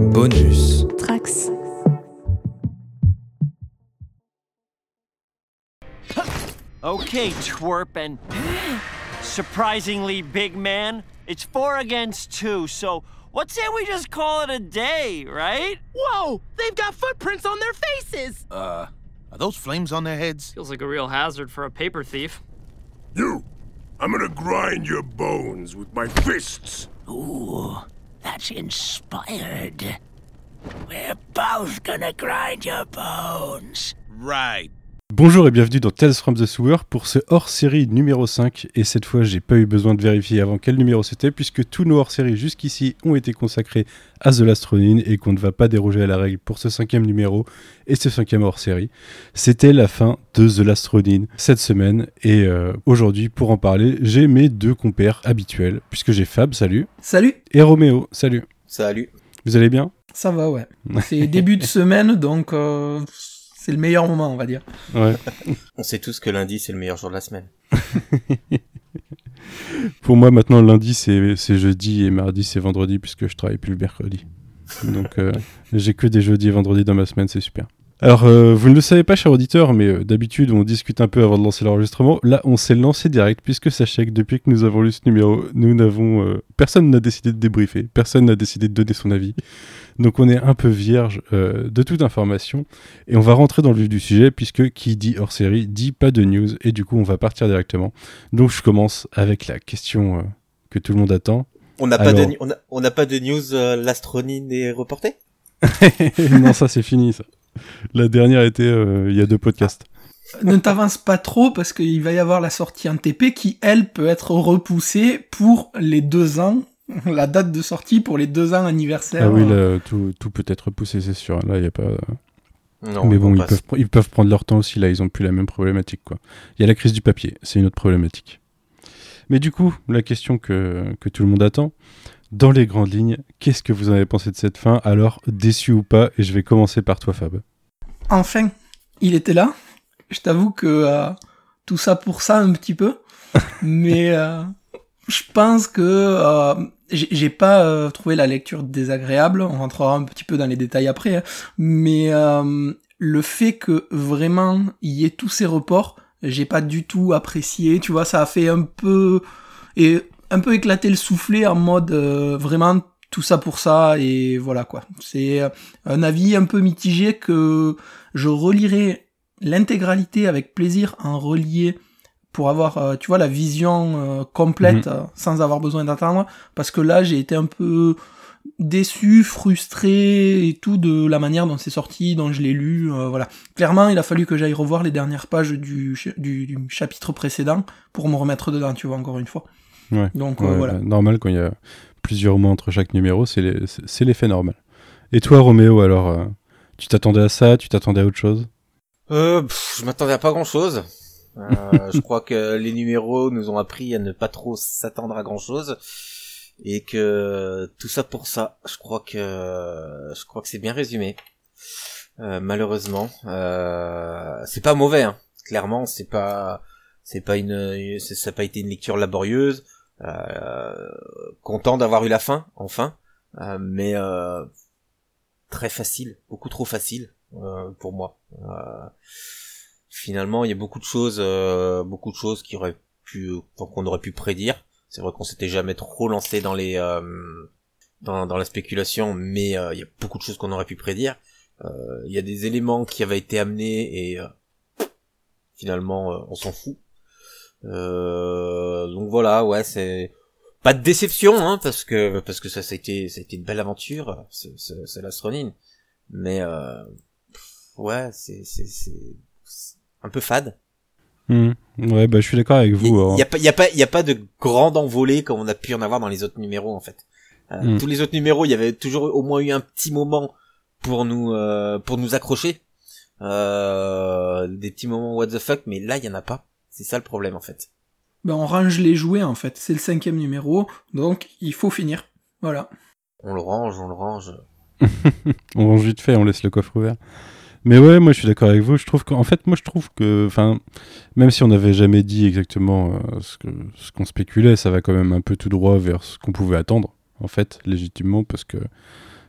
Bonus. Trax. Okay, twerp and surprisingly big man. It's four against two, so what say we just call it a day, right? Whoa! They've got footprints on their faces! Uh, are those flames on their heads? Feels like a real hazard for a paper thief. You! I'm gonna grind your bones with my fists! Ooh, that's inspired. We're both gonna grind your bones. Right. Bonjour et bienvenue dans Tales from the Sewer pour ce hors-série numéro 5 et cette fois j'ai pas eu besoin de vérifier avant quel numéro c'était puisque tous nos hors-séries jusqu'ici ont été consacrés à The Last Ronin et qu'on ne va pas déroger à la règle pour ce cinquième numéro et ce cinquième hors-série. C'était la fin de The Last Ronin cette semaine et euh, aujourd'hui pour en parler j'ai mes deux compères habituels puisque j'ai Fab, salut, Salut, et Roméo, salut. Salut. Vous allez bien? Ça va, ouais. C'est début de semaine, donc euh, c'est le meilleur moment, on va dire. Ouais. On sait tous que lundi, c'est le meilleur jour de la semaine. Pour moi, maintenant, lundi, c'est c'est jeudi et mardi, c'est vendredi, puisque je travaille plus le mercredi. Donc, euh, j'ai que des jeudis et vendredis dans ma semaine, c'est super. Alors, euh, vous ne le savez pas, cher auditeur, mais euh, d'habitude, on discute un peu avant de lancer l'enregistrement. Là, on s'est lancé direct, puisque sachez que depuis que nous avons lu ce numéro, nous n'avons. euh, personne n'a décidé de débriefer, personne n'a décidé de donner son avis. Donc, on est un peu vierge euh, de toute information. Et on va rentrer dans le vif du sujet, puisque qui dit hors série dit pas de news, et du coup, on va partir directement. Donc, je commence avec la question euh, que tout le monde attend. On n'a pas, de, on a, on n'a pas de news, euh, l'astronine est reportée? Non, ça, c'est fini, ça. La dernière était euh, il y a deux podcasts. Ne t'avance pas trop parce qu'il va y avoir la sortie en TP qui, elle, peut être repoussée pour les deux ans, la date de sortie pour les deux ans anniversaire. Ah oui, là, tout, tout peut être repoussé, c'est sûr. Là, il y a pas. Non, Mais bon, ils peuvent, ils peuvent prendre leur temps aussi. Là, ils ont plus la même problématique, quoi. Il y a la crise du papier, c'est une autre problématique. Mais du coup, la question que, que tout le monde attend, dans les grandes lignes, qu'est-ce que vous en avez pensé de cette fin? Alors, déçu ou pas Et je vais commencer par toi, Fab. Enfin, il était là. Je t'avoue que euh, tout ça pour ça un petit peu. Mais euh, je pense que euh, j'ai pas euh, trouvé la lecture désagréable. On rentrera un petit peu dans les détails après. hein. Mais euh, le fait que vraiment il y ait tous ces reports, j'ai pas du tout apprécié. Tu vois, ça a fait un peu et un peu éclater le soufflet en mode euh, vraiment tout ça pour ça et voilà quoi. C'est un avis un peu mitigé que je relirai l'intégralité avec plaisir en relié pour avoir euh, tu vois la vision euh, complète Mhm. euh, sans avoir besoin d'attendre parce que là j'ai été un peu déçu, frustré et tout de la manière dont c'est sorti, dont je l'ai lu, euh, voilà. Clairement, il a fallu que j'aille revoir les dernières pages du, du, du chapitre précédent pour me remettre dedans, tu vois, encore une fois. Ouais. Donc euh, voilà. bah, normal, quand il y a plusieurs mois entre chaque numéro, c'est l'effet normal. Et toi, Roméo, alors, euh, tu t'attendais à ça Tu t'attendais à autre chose? Euh, pff, je m'attendais à pas grand chose. Je crois que les numéros nous ont appris à ne pas trop s'attendre à grand chose. Et que tout ça pour ça, je crois que je crois que c'est bien résumé. Euh, malheureusement, euh, c'est pas mauvais. Hein. Clairement, c'est pas c'est pas une ça n'a pas été une lecture laborieuse. Euh, content d'avoir eu la fin enfin, Euh, mais euh, très facile, beaucoup trop facile euh, pour moi. Euh, finalement, il y a beaucoup de choses, euh, beaucoup de choses qui auraient pu, qu'on aurait pu prédire. C'est vrai qu'on s'était jamais trop lancé dans les, euh, dans, la spéculation, mais euh, il y a beaucoup de choses qu'on aurait pu prédire. Euh, Il y a des éléments qui avaient été amenés et euh, finalement, on s'en fout. Donc voilà, ouais, c'est pas de déception, hein, parce que parce que ça, ça a été, ça a été une belle aventure, c'est l'astronine. Mais euh, ouais, c'est c'est un peu fade. Hmm. Ouais, bah, je suis d'accord avec Il vous. alors. y, a pas, y a pas, y a pas de grande envolée comme on a pu en avoir dans les autres numéros en fait. Euh, Mm. Tous les autres numéros, il y avait toujours au moins eu un petit moment pour nous, euh, pour nous accrocher, euh, des petits moments what the fuck, mais là il y en a pas. C'est ça le problème en fait. Ben, on range les jouets, en fait. C'est le cinquième numéro, donc il faut finir. Voilà. On le range, on le range. on range vite fait, on laisse le coffre ouvert. Mais ouais, moi je suis d'accord avec vous. Je trouve qu'en fait, moi je trouve que, enfin, même si on n'avait jamais dit exactement euh, ce qu'on spéculait, ça va quand même un peu tout droit vers ce qu'on pouvait attendre, en fait, légitimement, parce que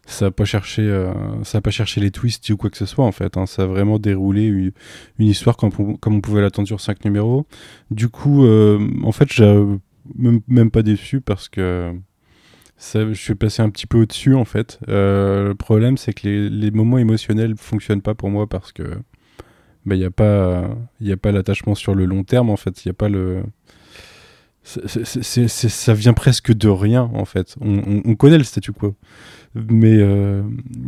ça a pas cherché, euh, ça a pas cherché les twists ou quoi que ce soit en fait. hein. Ça a vraiment déroulé une, histoire comme, on- pouvait l'attendre sur 5 numéros. Du coup, euh, en fait, j'ai même, même pas déçu parce que je suis passé un petit peu au-dessus en fait. Euh, le problème, c'est que les, moments émotionnels fonctionnent pas pour moi parce que il n'y a pas, pas l'attachement sur le long terme en fait. Il a pas le ça vient presque de rien en fait. On, on- on connaît le statu quo, mais euh,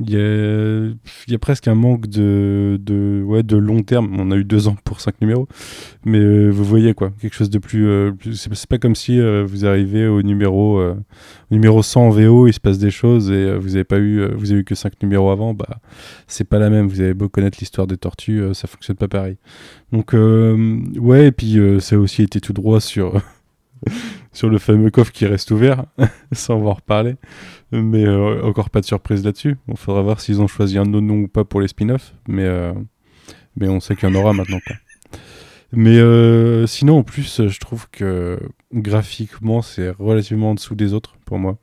il y, a, il y a presque un manque de, de, ouais, de long terme. On a eu deux ans pour cinq numéros, mais euh, vous voyez quoi, quelque chose de plus. euh, c'est pas comme si euh, vous arrivez au numéro, euh, au numéro 100 en VO, il se passe des choses et euh, vous avez pas eu, euh, vous avez eu que cinq numéros avant, bah c'est pas la même. Vous avez beau connaître l'histoire des tortues, euh, ça fonctionne pas pareil. Donc euh, ouais, et puis euh, ça a aussi été tout droit sur sur le fameux coffre qui reste ouvert, sans en reparler. Mais euh, encore pas de surprise là-dessus. Il faudra voir s'ils ont choisi un autre nom ou pas pour les spin-offs. Mais, euh, mais on sait qu'il y en aura maintenant. Quoi. Mais euh, sinon, en plus, je trouve que graphiquement, c'est relativement en dessous des autres pour moi.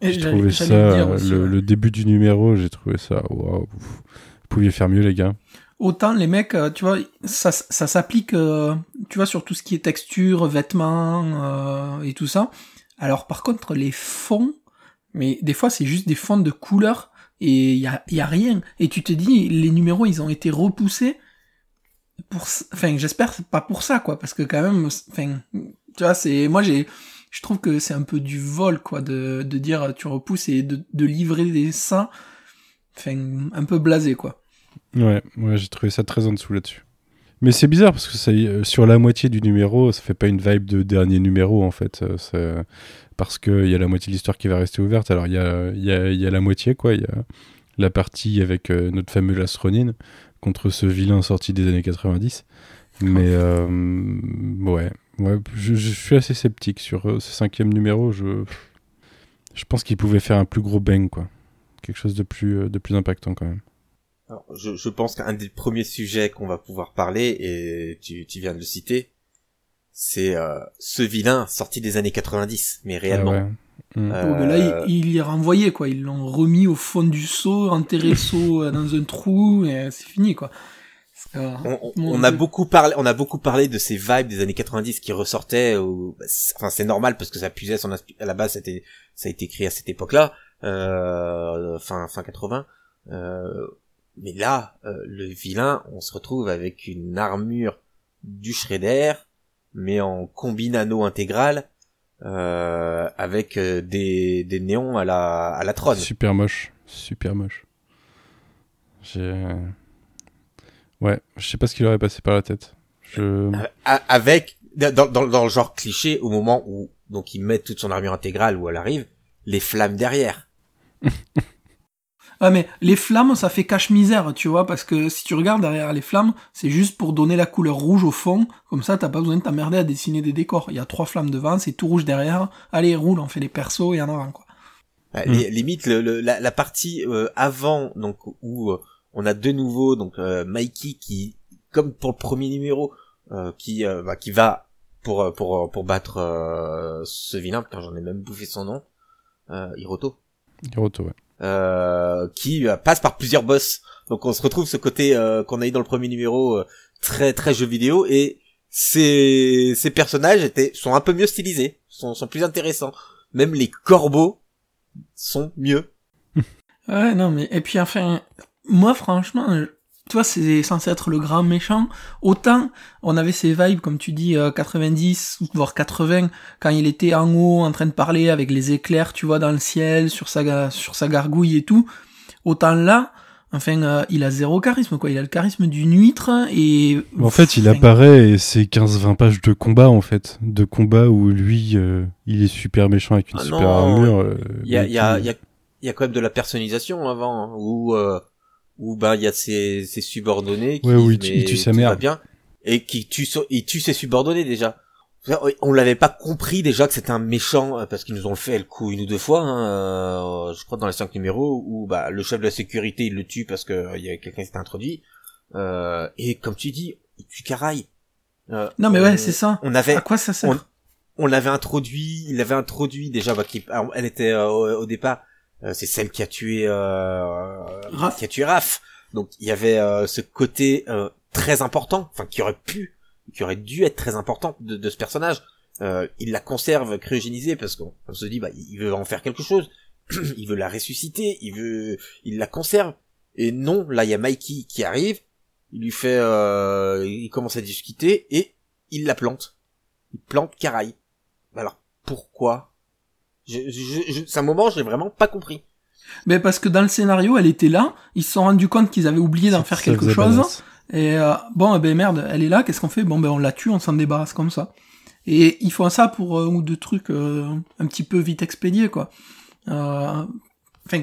J'ai trouvé ça, le début du numéro, j'ai trouvé ça. Waouh, vous pouviez faire mieux, les gars. Autant les mecs, euh, tu vois, ça, s'applique, euh, tu vois, sur tout ce qui est texture, vêtements euh, et tout ça. Alors par contre, les fonds, mais des fois c'est juste des fonds de couleurs et il y a, rien. Et tu te dis, les numéros, ils ont été repoussés pour, enfin, j'espère pas pour ça, quoi, parce que quand même, enfin, tu vois, c'est, moi j'ai, je trouve que c'est un peu du vol, quoi, de, de dire tu repousses et de, de livrer des ça, enfin, un peu blasé, quoi. Ouais, ouais j'ai trouvé ça très en dessous là-dessus. Mais c'est bizarre parce que ça, euh, sur la moitié du numéro, ça fait pas une vibe de dernier numéro en fait. euh, c'est- parce qu'il y a la moitié de l'histoire qui va rester ouverte. Alors il y a, y, a, y a la moitié, quoi. Il y a la partie avec euh, notre fameux Lastronin contre ce vilain sorti des années 90. Mais euh, ouais, ouais je, je suis assez sceptique sur euh, ce cinquième numéro. Je, je pense qu'il pouvait faire un plus gros bang, quoi. Quelque chose de plus, euh, de plus impactant quand même. Alors, je, je pense qu'un des premiers sujets qu'on va pouvoir parler, et tu, tu viens de le citer, c'est euh, ce vilain sorti des années 90, mais réellement. Ah ouais. Mm. Euh, Oh, mais là, il, il est renvoyé, quoi. Ils l'ont remis au fond du seau, enterré le seau euh, dans un trou, et c'est fini, quoi. On, on- on a beaucoup parlé, on a beaucoup parlé de ces vibes des années 90 qui ressortaient. Bah, c'est- enfin, c'est normal parce que ça puisait son à la base, c'était, ça a été créé à cette époque-là, euh, fin fin 80. Euh, mais là, euh, le vilain, on se retrouve avec une armure du Shredder, mais en combinano intégral, euh, avec euh, des, des néons à la à la Tron. Super moche, super moche. J'ai. Ouais, je sais pas ce qui leur est passé par la tête. Je. A- avec dans, dans, dans le genre cliché au moment où donc il met toute son armure intégrale où elle arrive les flammes derrière Ouais, mais les flammes, ça fait cache-misère, tu vois, parce que si tu regardes derrière les flammes, c'est juste pour donner la couleur rouge au fond, comme ça t'as pas besoin de t'emmerder à dessiner des décors. Il y a trois flammes devant, c'est tout rouge derrière, allez, roule, on fait les persos et en avant, quoi. Li- limite le, le- la, la partie euh, avant donc où euh, on a de nouveau donc euh, Mikey qui comme pour le premier numéro euh, qui euh, bah, qui va pour pour pour battre euh, ce vilain j'en ai même bouffé son nom euh, Hiroto Hiroto, ouais. Euh, qui euh, passe par plusieurs boss. Donc on se retrouve ce côté euh, qu'on a eu dans le premier numéro très très jeu vidéo et ces ces personnages étaient sont un peu mieux stylisés, sont sont plus intéressants. Même les corbeaux sont mieux. Ouais, non, mais, et puis enfin, moi, franchement, tu vois, c'est censé être le grand méchant. Autant, on avait ces vibes, comme tu dis, euh, 90, voire 80, quand il était en haut, en train de parler avec les éclairs, tu vois, dans le ciel, sur sa, sur sa gargouille et tout. Autant là, enfin, euh, il a zéro charisme, quoi. Il a le charisme d'une huître et... En fait, il Enfin, apparaît et c'est 15-20 pages de combat, en fait. De combat où lui, euh, il est super méchant avec une Ah super non, armure. euh, Il y a y a y a il y a quand même de la personnalisation avant hein, où euh, où ben il y a ses, ses subordonnés qui Ouais, disent, tue- il mais tue sa tout mère. va bien et qui tue il tue ses subordonnés déjà. On l'avait pas compris déjà que c'était un méchant euh, parce qu'ils nous ont fait le coup une ou deux fois, hein, euh, je crois dans les cinq numéros où bah le chef de la sécurité il le tue parce que euh, il y a quelqu'un qui s'est introduit euh, et comme tu dis il tue Caraï. Euh, Non, mais on- ouais, c'est ça. On avait À quoi ça sert on, on l'avait introduit, il l'avait introduit déjà, bah, qui, elle était euh, au, au départ, c'est celle qui a tué euh, Raph. qui a tué Raph. Donc il y avait euh, ce côté euh, très important, enfin qui aurait pu, qui aurait dû être très important de, de ce personnage. Euh, il la conserve cryogénisée parce qu'on on se dit bah il veut en faire quelque chose, il veut la ressusciter, il veut, il la conserve. Et non, là il y a Mikey qui arrive, il lui fait, euh, il commence à discuter et il la plante. Il plante Caraï. Alors pourquoi je, je, je- C'est un moment j'ai vraiment pas compris. Mais parce que dans le scénario, elle était là, ils se sont rendus compte qu'ils avaient oublié d'en faire quelque chose. Et euh, bon, eh ben merde, elle est là, qu'est-ce qu'on fait? Bon, ben on la tue, on s'en débarrasse comme ça. Et ils font ça pour euh, un ou deux trucs euh, un petit peu vite expédiés, quoi. Euh, Enfin,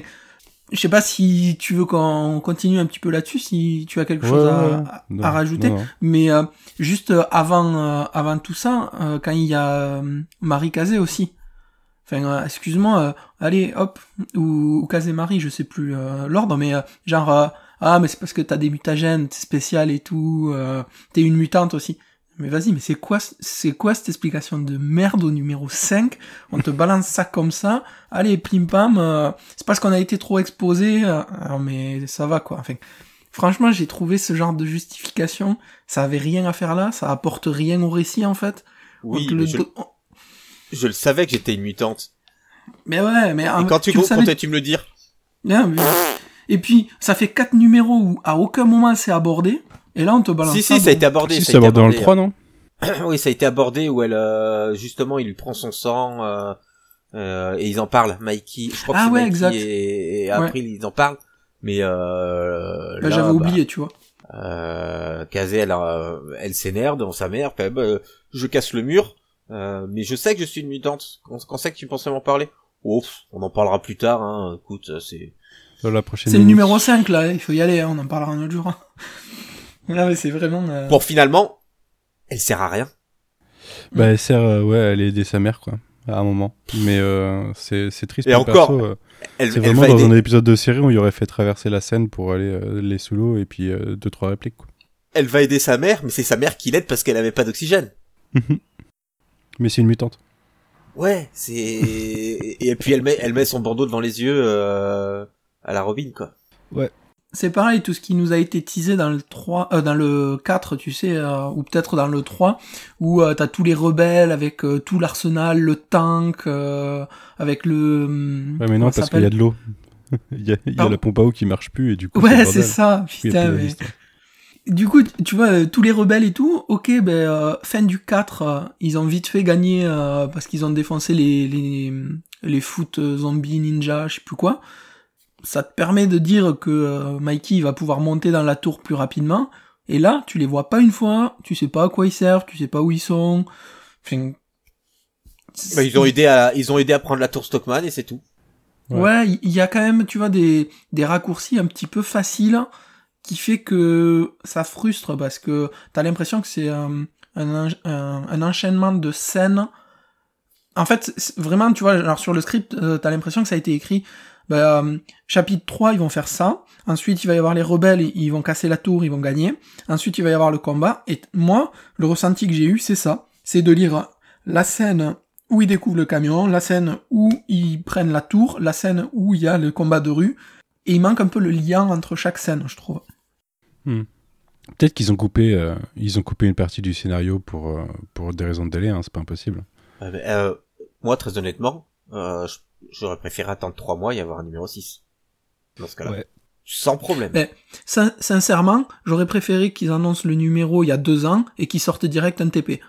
je sais pas si tu veux qu'on continue un petit peu là-dessus, si tu as quelque Ouais, chose à, ouais, ouais. à- Non, à rajouter. non, non. Mais euh, juste euh, avant, euh, avant tout ça, euh, quand il y a euh, Marie Cazé aussi. Enfin, euh, excuse-moi, euh, allez, hop, ou, ou Cazé Marie, je sais plus euh, l'ordre, mais euh, genre, euh, ah, mais c'est parce que t'as des mutagènes, t'es spécial et tout, euh, t'es une mutante aussi. Mais vas-y, mais c'est quoi, c'est quoi cette explication de merde au numéro 5 On te balance ça comme ça, allez, plim pam, euh, c'est parce qu'on a été trop exposé, euh, mais ça va quoi. Enfin, franchement, j'ai trouvé ce genre de justification, ça avait rien à faire là, ça apporte rien au récit en fait. Oui, On te mais le je, do- je le savais que j'étais une mutante. Mais ouais, mais Et quand tu, tu savais- comptais-tu me le dire? Bien, mais- Et puis, ça fait quatre numéros où à aucun moment c'est abordé, et là on te balance Si, ça si, ça a dans- été abordé. Si, ça a c'est été abordé dans le abordé. 3, non? oui, ça a été abordé où elle, euh, justement, il lui prend son sang euh, euh, et ils en parlent. Mikey, je crois que Ah c'est ouais, Mikey exact. et, et April, ils en parlent. Mais euh, Bah, là, J'avais bah, oublié, tu vois. Euh, Kazé, elle, a- elle s'énerve devant sa mère. Bah, je casse le mur, euh, mais je sais que je suis une mutante. Quand, quand c'est que tu pensais m'en parler Oh, on en parlera plus tard. Hein. Écoute, c'est la prochaine C'est le numéro 5 là, il faut y aller, hein, on en parlera un autre jour. hein. Là, mais c'est vraiment... euh, bon. Finalement, elle sert à rien. Bah, elle sert, euh, ouais, elle a aidé sa mère, quoi, à un moment. Mais euh, c'est c'est triste Et pour encore, perso, euh, Elle, C'est elle vraiment dans aider. un épisode de série où il aurait fait traverser la scène pour aller euh, les sous l'eau et puis euh, deux trois répliques. Quoi. Elle va aider sa mère, mais c'est sa mère qui l'aide parce qu'elle avait pas d'oxygène. Mais c'est une mutante. Ouais, c'est et puis elle met elle met son bandeau devant les yeux euh, à la Robin quoi. C'est pareil, tout ce qui nous a été teasé dans le 3, euh, dans le 4, tu sais, euh, ou peut-être dans le 3, où euh, t'as tous les rebelles avec euh, tout l'arsenal, le tank, euh, avec le... hum, Ouais, mais non, parce qu'il y a de l'eau. il y a, il y a la pompe à eau qui marche plus et du coup. Ouais, c'est ça, putain, mais... Du coup, tu vois, tous les rebelles et tout, ok, ben, euh, fin du 4, euh, ils ont vite fait gagner euh, parce qu'ils ont défoncé les, les, les foot euh, zombies ninja, je sais plus quoi. Ça te permet de dire que euh, Mikey va pouvoir monter dans la tour plus rapidement. Et là, tu les vois pas une fois, tu sais pas à quoi ils servent, tu sais pas où ils sont. Enfin, Bah, ils ont aidé à ils ont aidé à prendre la tour Stockman et c'est tout. Ouais, il y a quand même, tu vois, des, des raccourcis un petit peu faciles qui fait que ça frustre parce que t'as l'impression que c'est un, un, un, enchaînement de scènes. En fait, vraiment, tu vois, alors sur le script, euh, t'as l'impression que ça a été écrit, bah, euh, chapitre 3, ils vont faire ça. Ensuite, il va y avoir les rebelles, ils vont casser la tour, ils vont gagner. Ensuite, il va y avoir le combat. Et moi, le ressenti que j'ai eu, c'est ça. C'est de lire la scène où ils découvrent le camion, la scène où ils prennent la tour, la scène où il y a le combat de rue, et il manque un peu le lien entre chaque scène, je trouve. Peut-être qu'ils ont coupé, euh, ils ont coupé une partie du scénario pour euh, pour des raisons de délai. Hein, c'est pas impossible. Ouais, mais, euh, moi très honnêtement, euh, j'aurais préféré attendre trois mois et avoir un numéro 6. Dans ce cas-là. Ouais. Sans problème. Mais- Sin- sincèrement, j'aurais préféré qu'ils annoncent le numéro il y a deux ans et qu'ils sortent direct un TP.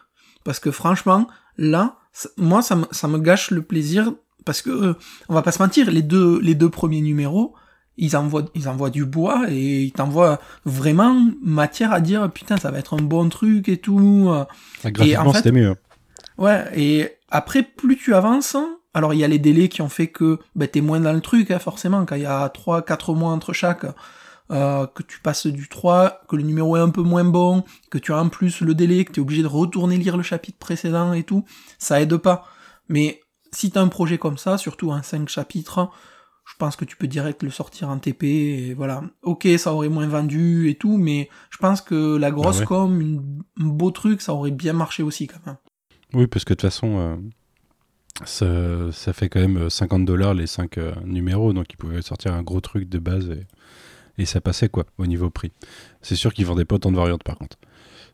Parce que franchement, là, moi, ça me, ça me gâche le plaisir. Parce que, euh, on va pas se mentir, les deux, les deux premiers numéros, ils envoient, ils envoient du bois et ils t'envoient vraiment matière à dire putain, ça va être un bon truc et tout. Ah, fait- c'était mieux. Ouais, et après, plus tu avances, alors il y a les délais qui ont fait que bah, t'es moins dans le truc, hein, forcément, quand il y a 3-4 mois entre chaque, euh, que tu passes du 3, que le numéro est un peu moins bon, que tu as en plus le délai, que t'es obligé de retourner lire le chapitre précédent et tout, ça aide pas. Mais si t'as un projet comme ça, surtout en 5 chapitres, je pense que tu peux direct le sortir en TP, et voilà. Ok, ça aurait moins vendu et tout, mais je pense que la grosse Ah ouais. com, une- un beau truc, ça aurait bien marché aussi quand même. Oui, parce que de toute façon, euh, ça, ça fait quand même 50 dollars les 5 numéros, donc ils pouvaient sortir un gros truc de base et, et ça passait quoi au niveau prix. C'est sûr qu'ils vendaient pas autant de variantes par contre.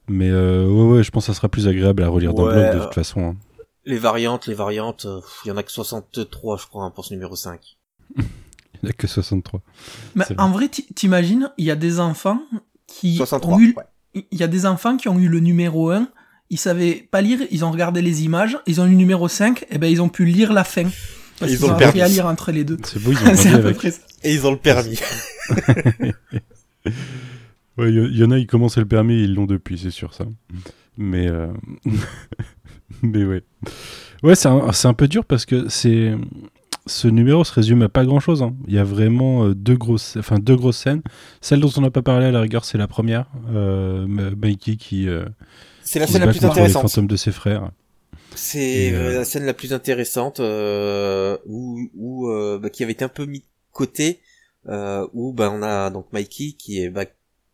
Mais euh, ouais, ouais, je pense que ça sera plus agréable à relire dans le blog de euh, toute façon. hein. Les variantes, les variantes, euh, il y en a que 63, je crois, hein, pour ce numéro 5. Il n'y a que 63. Mais en vrai, t'i- t'imagines, il y a des enfants qui 63, ont eu, ouais. il y a des enfants qui ont eu le numéro 1, ils savaient pas lire, ils ont regardé les images, ils ont eu le numéro 5, et ben ils ont pu lire la fin. Parce Ils ont ont le appris à permis. lire entre les deux. C'est beau, ils ont à peu avec. près ça. Et ils ont le permis. Ouais, il y, y en a, ils commençaient le permis, ils l'ont depuis, c'est sûr ça. Mais, euh, mais ouais. Ouais, c'est un, c'est un peu dur parce que c'est ce numéro se résume à pas grand chose. Il y a vraiment euh, deux grosses, enfin deux grosses scènes. Celle dont on n'a pas parlé à la rigueur, c'est la première. Euh, Mikey qui, euh, C'est la qui scène se la plus contre les intéressante. fantômes de ses frères. C'est euh, euh, la scène la plus intéressante euh, où, où bah, qui avait été un peu mis de côté euh, où bah, on a donc Mikey qui est bah,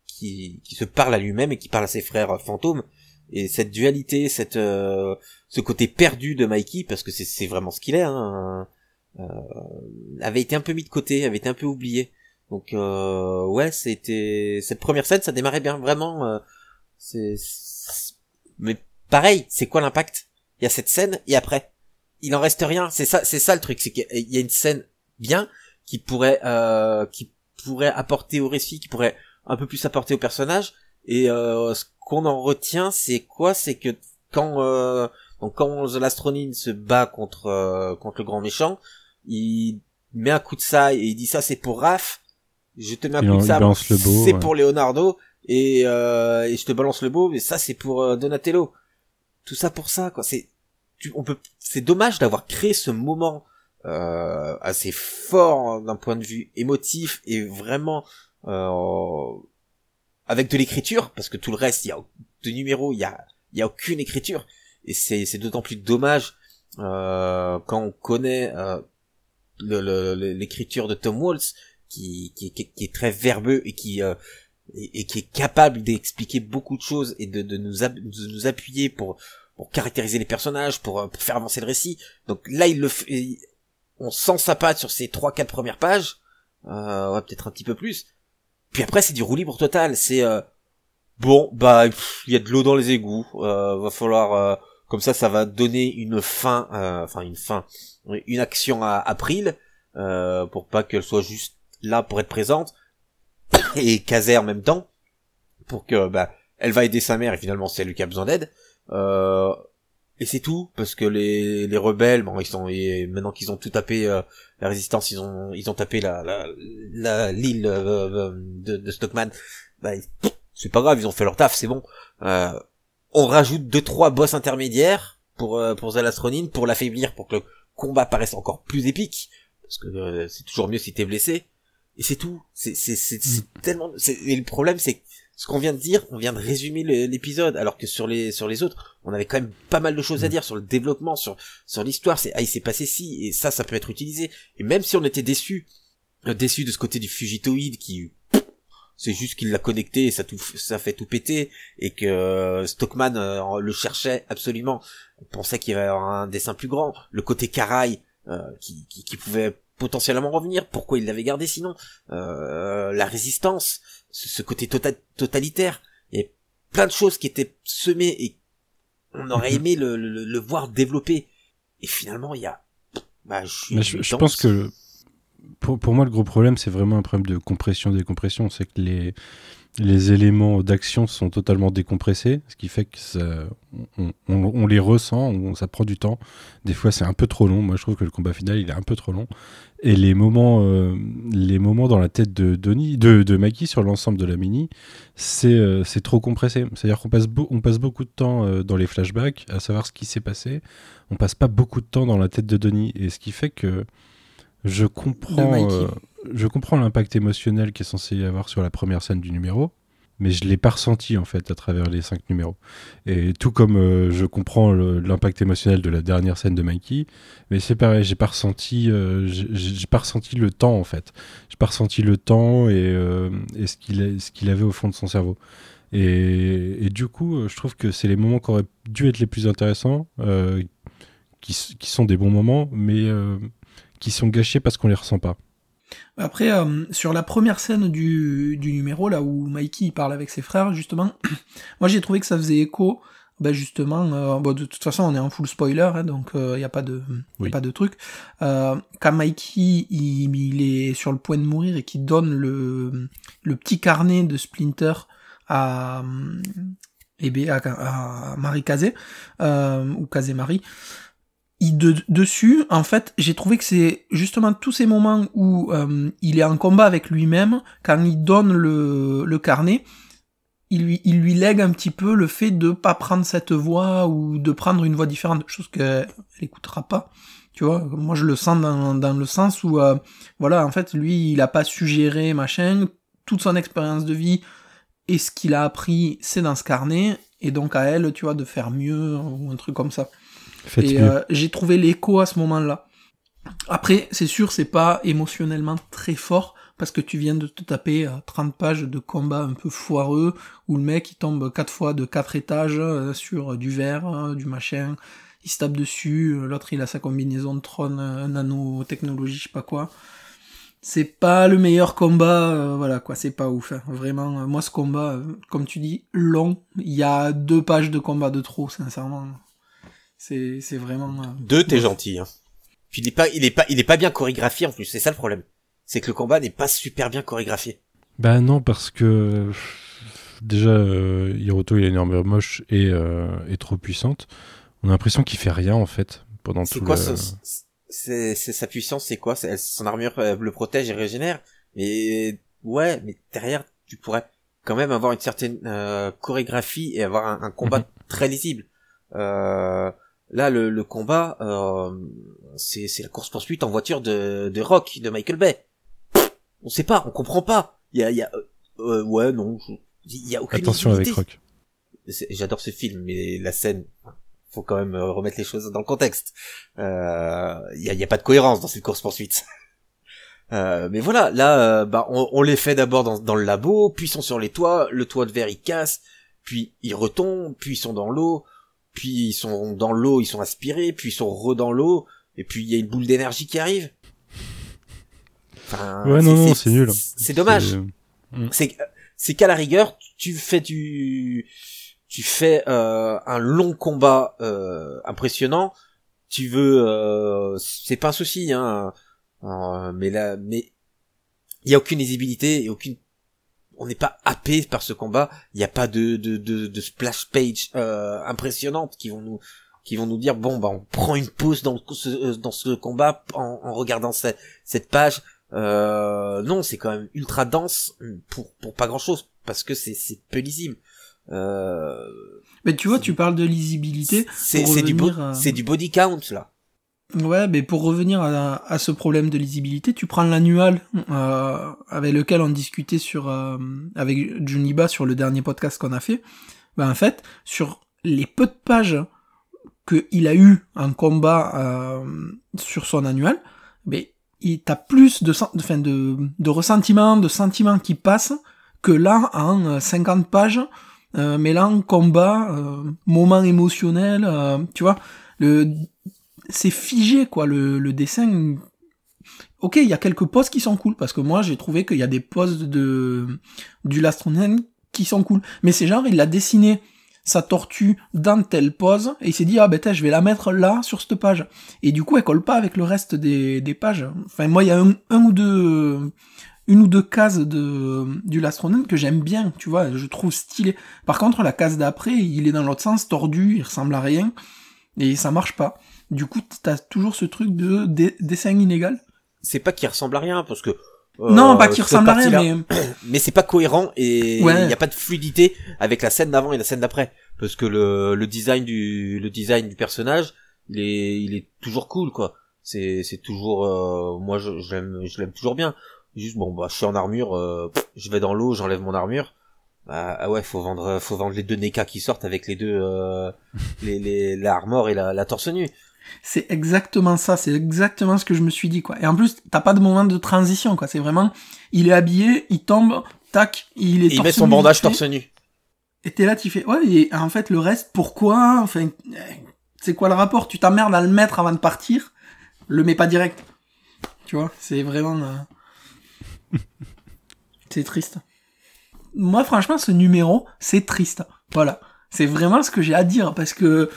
qui, qui se parle à lui-même et qui parle à ses frères fantômes et cette dualité cette euh, ce côté perdu de Mikey parce que c'est vraiment ce qu'il est hein, avait été un peu mis de côté avait été un peu oublié. Donc euh, ouais c'était cette première scène ça démarrait bien vraiment euh, c'est mais pareil c'est quoi l'impact? Il y a cette scène et après? Il en reste rien c'est ça c'est ça le truc c'est qu'il y a une scène bien qui pourrait euh, qui pourrait apporter au récit qui pourrait un peu plus apporter au personnage et euh, ce qu'on en retient c'est quoi? C'est que quand euh, donc quand The se bat contre euh, contre le grand méchant il met un coup de ça et il dit ça c'est pour Raph. Je te mets un Il coup de ça c'est ouais. pour Leonardo et, euh, et je te balance le beau mais ça c'est pour euh, Donatello. Tout ça pour ça quoi. C'est tu, on peut c'est dommage d'avoir créé ce moment euh, assez fort d'un point de vue émotif et vraiment euh, avec de l'écriture parce que tout le reste il y a de numéros il y a il y a aucune écriture. Et c'est c'est d'autant plus dommage euh, quand on connaît euh, le- le- le- l'écriture de Tom Waltz qui, qui, qui, qui est très verbeux et qui euh, et, qui est capable d'expliquer beaucoup de choses et de, de, nous, ap- de nous appuyer pour, pour caractériser les personnages, pour, euh, pour faire avancer le récit. Donc là, il le fait, on sent sa patte sur ces trois quatre premières pages, euh, ouais, peut-être un petit peu plus. Puis après, c'est du roue libre total. C'est euh, bon, bah, il y a de l'eau dans les égouts. Euh, va falloir, euh, comme ça, ça va donner une fin, euh, enfin une fin, une action à April, euh, pour pas qu'elle soit juste là pour être présente et caser en même temps pour que bah elle va aider sa mère et finalement c'est lui qui a besoin d'aide. Euh, et c'est tout parce que les, les rebelles bon ils sont et maintenant qu'ils ont tout tapé euh, la résistance ils ont ils ont tapé la la l'île de, de Stockman bah c'est pas grave ils ont fait leur taf c'est bon on rajoute deux trois boss intermédiaires pour euh, pour Zalastronin pour l'affaiblir pour que le combat paraisse encore plus épique. Parce que euh, c'est toujours mieux si t'es blessé. Et c'est tout. C'est c'est c'est c'est tellement et le problème c'est ce qu'on vient de dire on vient de résumer l'épisode. Alors que sur les sur les autres on avait quand même pas mal de choses à dire sur le développement sur sur l'histoire. C'est ah il s'est passé ci et ça ça peut être utilisé. Et même si on était déçu euh, déçu de ce côté du fugitoïde qui c'est juste qu'il l'a connecté et ça tout ça fait tout péter et que euh, Stockman euh, le cherchait absolument. On pensait qu'il y avait un dessin plus grand. Le côté Caraï euh, qui, qui qui pouvait potentiellement revenir. Pourquoi il l'avait gardé sinon? Euh, la résistance ce, ce côté tota- totalitaire. Il y a plein de choses qui étaient semées et on aurait aimé le, le, le voir développer. Et finalement il y a bah, je, je pense que pour, pour moi, le gros problème, c'est vraiment un problème de compression décompression. C'est que les, les éléments d'action sont totalement décompressés, ce qui fait que ça, on, on- les ressent, on- ça prend du temps. Des fois, c'est un peu trop long. Moi, je trouve que le combat final, il est un peu trop long. Et les moments, euh, les moments dans la tête de Donnie, de, de Mikey sur l'ensemble de la mini, c'est euh, trop compressé. C'est-à-dire qu'on passe, passe beaucoup de temps euh, dans les flashbacks à savoir ce qui s'est passé. On passe pas beaucoup de temps dans la tête de Donnie. Et ce qui fait que je comprends, euh, je comprends l'impact émotionnel qui est censé y avoir sur la première scène du numéro, mais je l'ai pas ressenti en fait à travers les cinq numéros. Et tout comme euh, je comprends l'impact émotionnel de la dernière scène de Mikey, mais c'est pareil, j'ai pas ressenti, euh, j'ai pas ressenti le temps en fait. J'ai pas ressenti le temps et, euh, et ce qu'il a- ce qu'il avait au fond de son cerveau. Et, et du coup, je trouve que c'est les moments qui auraient dû être les plus intéressants, qui, sont des bons moments, mais qui sont gâchés parce qu'on les ressent pas. Après, euh, sur la première scène du, du numéro, là où Mikey il parle avec ses frères, justement, moi j'ai trouvé que ça faisait écho, ben justement, euh, bon, de toute façon on est en full spoiler, hein, donc il n'y a pas de, y a Oui. pas de truc. Euh, quand Mikey il, il est sur le point de mourir et qu'il donne le, le petit carnet de Splinter à, eh à, à Marie Kazé, euh, ou Kazé Marie, il de, dessus, en fait, j'ai trouvé que c'est justement tous ces moments où euh, il est en combat avec lui-même, quand il donne le, le carnet, il lui, il lui lègue un petit peu le fait de pas prendre cette voie ou de prendre une voie différente, chose qu'elle écoutera pas. Tu vois, moi je le sens dans, dans le sens où, euh, voilà, en fait, lui, il a pas suggéré, machin, toute son expérience de vie et ce qu'il a appris, c'est dans ce carnet, et donc à elle, tu vois, de faire mieux ou un truc comme ça. Faites Et euh, j'ai trouvé l'écho à ce moment-là. Après, c'est sûr, c'est pas émotionnellement très fort parce que tu viens de te taper euh, 30 pages de combat un peu foireux où le mec il tombe quatre fois de quatre étages euh, sur euh, du verre, euh, du machin, il se tape dessus, euh, l'autre il a sa combinaison de trône, euh, nanotechnologie, je sais pas quoi. C'est pas le meilleur combat, euh, voilà quoi, c'est pas ouf. hein. Vraiment, euh, moi ce combat, euh, comme tu dis, long, il y a deux pages de combat de trop, sincèrement. C'est, c'est vraiment. euh, Deux, t'es gentil. Hein. Puis il est pas, il est pas, il est pas bien chorégraphié en plus. C'est ça le problème. C'est que le combat n'est pas super bien chorégraphié. Bah non, parce que déjà, euh, Hiroto, il a une armure moche et, euh, et trop puissante. On a l'impression qu'il fait rien, en fait, pendant C'est tout quoi le... ce- c'est, c'est sa puissance, c'est quoi? Son armure euh, le protège et régénère? Mais ouais, mais derrière, tu pourrais quand même avoir une certaine euh, chorégraphie et avoir un, un combat Mhm. très lisible. Euh, là, le, le combat, euh, c'est, la course poursuite en voiture de, de Rock, de Michael Bay. On sait pas, on comprend pas. Il y a, il y a, euh, euh, ouais, non, il y a aucune Attention avec. Rock. J'adore ce film, mais la scène, faut quand même euh, remettre les choses dans le contexte. Euh, Il y, a, il y a pas de cohérence dans cette course poursuite. Euh, mais voilà, là, euh, bah, on, on les fait d'abord dans, dans le labo, puis ils sont sur les toits, le toit de verre il casse, puis ils retombent, puis ils sont dans l'eau, puis ils sont dans l'eau, ils sont aspirés, puis ils sont re dans l'eau, et puis il y a une boule d'énergie qui arrive. Enfin, Ouais, non, non, c'est nul. C'est dommage C'est- c'est c'est qu'à la rigueur tu fais du tu fais euh, un long combat euh, impressionnant tu veux euh, c'est pas un souci hein Euh, mais là mais il y a aucune lisibilité et aucune on n'est pas happé par ce combat il n'y a pas de de, de de splash page euh, impressionnante qui vont nous qui vont nous dire bon bah on prend une pause dans ce, euh, dans ce combat en, en regardant cette, cette page euh, non, c'est quand même ultra dense pour pour pas grand chose parce que c'est c'est peu lisible. Euh, Mais tu vois, tu parles de lisibilité. c'est du bo- à- du body count là. Ouais, mais pour revenir à, à ce problème de lisibilité, tu prends l'annual euh, avec lequel on discutait sur euh, avec Juniba sur le dernier podcast qu'on a fait. Ben en fait, sur les peu de pages que il a eu en combat euh, sur son annual, ben il t'as plus de, sen- de, de ressentiments, de sentiments qui passent que là en euh, 50 pages euh, mêlant combat, euh, moment émotionnel, euh, tu vois, le c'est figé quoi le, dessin. Ok il y a quelques poses qui sont cool parce que moi j'ai trouvé qu'il y a des poses de du Lastronen qui sont cool mais c'est genre il a dessiné sa tortue dans telle pose et il s'est dit ah ben je vais la mettre là sur cette page. Et du coup elle colle pas avec le reste des, pages. Enfin moi il y a un, ou deux une ou deux cases de du Lastronen que j'aime bien tu vois je trouve stylé. Par contre la case d'après il est dans l'autre sens tordu il ressemble à rien et ça marche pas du coup, t'as toujours ce truc de dessin inégal? C'est pas qu'il ressemble à rien parce que euh, non, pas qu'il cette ressemble à rien, mais mais c'est pas cohérent et il Ouais. y a pas de fluidité avec la scène d'avant et la scène d'après parce que le le design du le design du personnage il est il est toujours cool quoi. C'est c'est toujours euh, moi je je l'aime je l'aime toujours bien. Juste bon bah je suis en armure euh, pff, je vais dans l'eau, j'enlève mon armure. Bah ah ouais, faut vendre faut vendre les deux NECA qui sortent avec les deux euh, les les la armor et la la torse nue. C'est exactement ça, c'est exactement ce que je me suis dit, quoi. Et en plus, t'as pas de moment de transition, quoi. C'est vraiment, il est habillé, il tombe, tac, il est Et il met son nu bandage torse nu. Et t'es là, tu fais, ouais, et en fait, le reste, pourquoi, enfin, c'est quoi le rapport? Tu t'emmerdes à le mettre avant de partir, le mets pas direct. Tu vois, c'est vraiment. euh, c'est triste. Moi, franchement, ce numéro, c'est triste. Voilà. C'est vraiment ce que j'ai à dire parce que